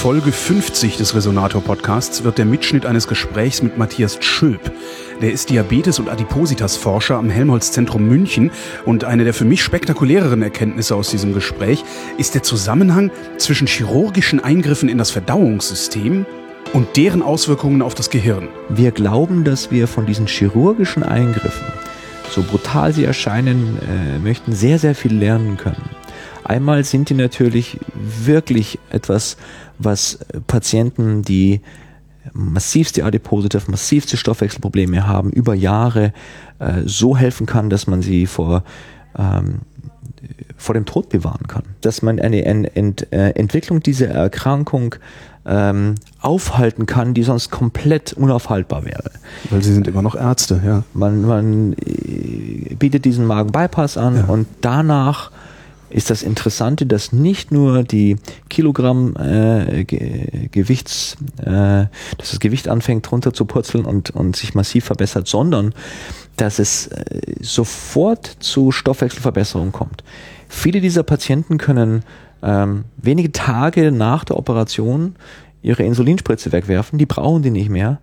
Folge 50 des Resonator Podcasts wird der Mitschnitt eines Gesprächs mit Matthias Schülp. Der ist Diabetes- und Adipositas-Forscher am Helmholtz-Zentrum München und eine der für mich spektakuläreren Erkenntnisse aus diesem Gespräch ist der Zusammenhang zwischen chirurgischen Eingriffen in das Verdauungssystem und deren Auswirkungen auf das Gehirn. Wir glauben, dass wir von diesen chirurgischen Eingriffen, so brutal sie erscheinen äh, möchten, sehr, sehr viel lernen können. Einmal sind die natürlich wirklich etwas, was Patienten, die massivste Adipositive, massivste Stoffwechselprobleme haben, über Jahre äh, so helfen kann, dass man sie vor, ähm, vor dem Tod bewahren kann. Dass man eine Ent Ent äh, Entwicklung dieser Erkrankung ähm, aufhalten kann, die sonst komplett unaufhaltbar wäre. Weil Sie sind immer noch Ärzte, ja. Man, man äh, bietet diesen Magen-Bypass an ja. und danach ist das Interessante, dass nicht nur die Kilogramm äh, Ge Gewichts, äh, dass das Gewicht anfängt runter zu purzeln und, und sich massiv verbessert, sondern dass es äh, sofort zu Stoffwechselverbesserung kommt. Viele dieser Patienten können ähm, wenige Tage nach der Operation ihre Insulinspritze wegwerfen, die brauchen die nicht mehr.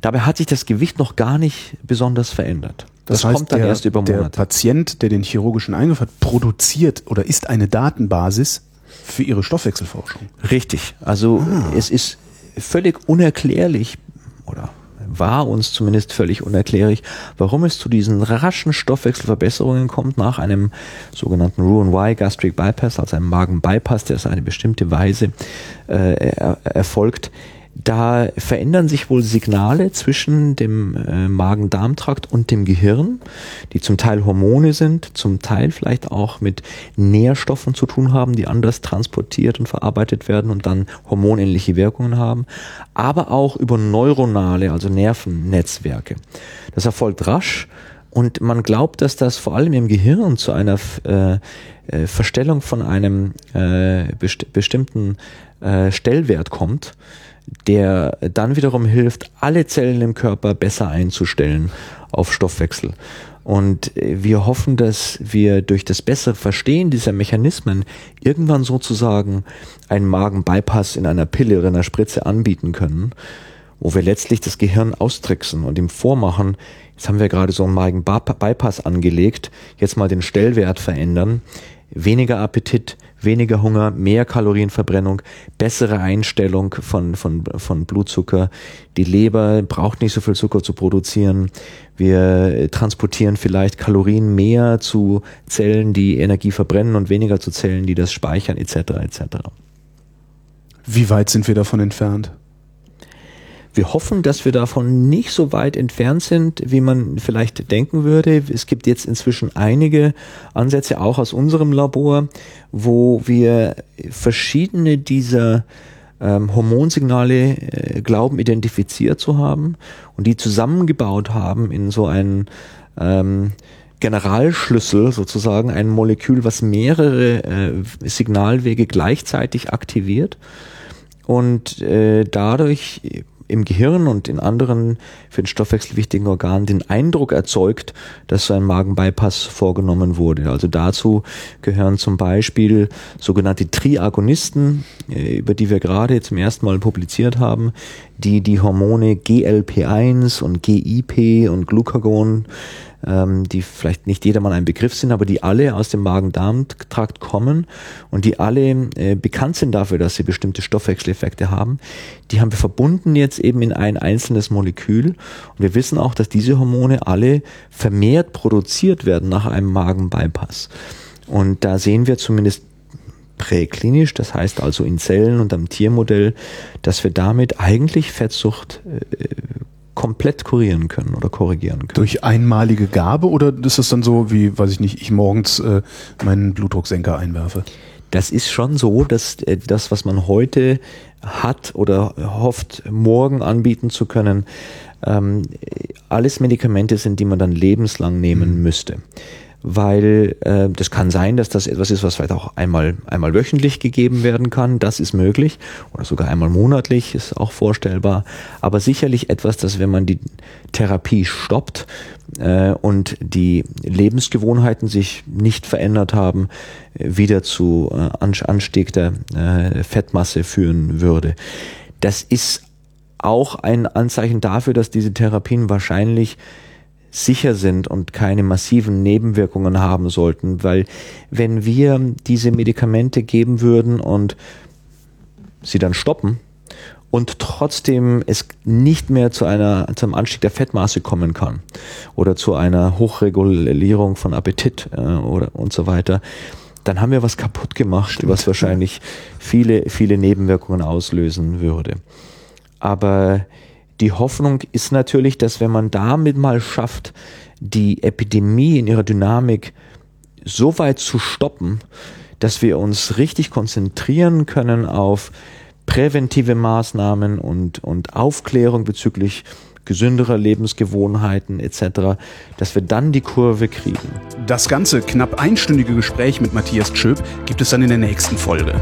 Dabei hat sich das Gewicht noch gar nicht besonders verändert. Das, das heißt, kommt dann der, erst über Monate. Der Patient, der den chirurgischen Eingriff hat, produziert oder ist eine Datenbasis für ihre Stoffwechselforschung. Richtig. Also ah. es ist völlig unerklärlich oder war uns zumindest völlig unerklärlich, warum es zu diesen raschen Stoffwechselverbesserungen kommt nach einem sogenannten Roux-en-Y Gastric Bypass, also einem Magen-Bypass, der auf eine bestimmte Weise äh, er, erfolgt da verändern sich wohl Signale zwischen dem äh, Magen-Darm-Trakt und dem Gehirn, die zum Teil Hormone sind, zum Teil vielleicht auch mit Nährstoffen zu tun haben, die anders transportiert und verarbeitet werden und dann hormonähnliche Wirkungen haben, aber auch über neuronale, also Nervennetzwerke. Das erfolgt rasch und man glaubt, dass das vor allem im Gehirn zu einer äh, äh, Verstellung von einem äh, best bestimmten äh, Stellwert kommt, der dann wiederum hilft, alle Zellen im Körper besser einzustellen auf Stoffwechsel. Und wir hoffen, dass wir durch das bessere Verstehen dieser Mechanismen irgendwann sozusagen einen Magen-Bypass in einer Pille oder einer Spritze anbieten können, wo wir letztlich das Gehirn austricksen und ihm vormachen, jetzt haben wir gerade so einen Magen-Bypass angelegt, jetzt mal den Stellwert verändern, weniger Appetit, weniger Hunger, mehr Kalorienverbrennung, bessere Einstellung von, von, von Blutzucker. Die Leber braucht nicht so viel Zucker zu produzieren. Wir transportieren vielleicht Kalorien mehr zu Zellen, die Energie verbrennen und weniger zu Zellen, die das speichern, etc. etc. Wie weit sind wir davon entfernt? Wir hoffen, dass wir davon nicht so weit entfernt sind, wie man vielleicht denken würde. Es gibt jetzt inzwischen einige Ansätze, auch aus unserem Labor, wo wir verschiedene dieser ähm, Hormonsignale äh, glauben identifiziert zu haben und die zusammengebaut haben in so einen ähm, Generalschlüssel sozusagen, ein Molekül, was mehrere äh, Signalwege gleichzeitig aktiviert und äh, dadurch im Gehirn und in anderen für den Stoffwechsel wichtigen Organen den Eindruck erzeugt, dass so ein Magenbypass vorgenommen wurde. Also dazu gehören zum Beispiel sogenannte Triagonisten, äh, über die wir gerade zum ersten Mal publiziert haben, die die Hormone GLP1 und GIP und Glucagon ähm, die vielleicht nicht jedermann ein Begriff sind, aber die alle aus dem Magen-Darm-Trakt kommen und die alle äh, bekannt sind dafür, dass sie bestimmte Stoffwechseleffekte haben. Die haben wir verbunden jetzt eben in ein einzelnes Molekül und wir wissen auch, dass diese Hormone alle vermehrt produziert werden nach einem Magen-Bypass. Und da sehen wir zumindest präklinisch, das heißt also in Zellen und am Tiermodell, dass wir damit eigentlich Fettsucht äh, komplett kurieren können oder korrigieren können. Durch einmalige Gabe oder ist das dann so, wie, weiß ich nicht, ich morgens äh, meinen Blutdrucksenker einwerfe? Das ist schon so, dass äh, das, was man heute hat oder hofft, morgen anbieten zu können, ähm, alles Medikamente sind, die man dann lebenslang nehmen mhm. müsste. Weil äh, das kann sein, dass das etwas ist, was vielleicht auch einmal, einmal wöchentlich gegeben werden kann. Das ist möglich. Oder sogar einmal monatlich ist auch vorstellbar. Aber sicherlich etwas, dass wenn man die Therapie stoppt äh, und die Lebensgewohnheiten sich nicht verändert haben, wieder zu äh, Anstieg der äh, Fettmasse führen würde. Das ist auch ein Anzeichen dafür, dass diese Therapien wahrscheinlich sicher sind und keine massiven Nebenwirkungen haben sollten, weil wenn wir diese Medikamente geben würden und sie dann stoppen und trotzdem es nicht mehr zu einer zum Anstieg der Fettmaße kommen kann oder zu einer Hochregulierung von Appetit äh, oder und so weiter, dann haben wir was kaputt gemacht, Stimmt. was wahrscheinlich viele viele Nebenwirkungen auslösen würde. Aber die Hoffnung ist natürlich, dass wenn man damit mal schafft, die Epidemie in ihrer Dynamik so weit zu stoppen, dass wir uns richtig konzentrieren können auf präventive Maßnahmen und, und Aufklärung bezüglich gesünderer Lebensgewohnheiten etc., dass wir dann die Kurve kriegen. Das ganze knapp einstündige Gespräch mit Matthias Tschöp gibt es dann in der nächsten Folge.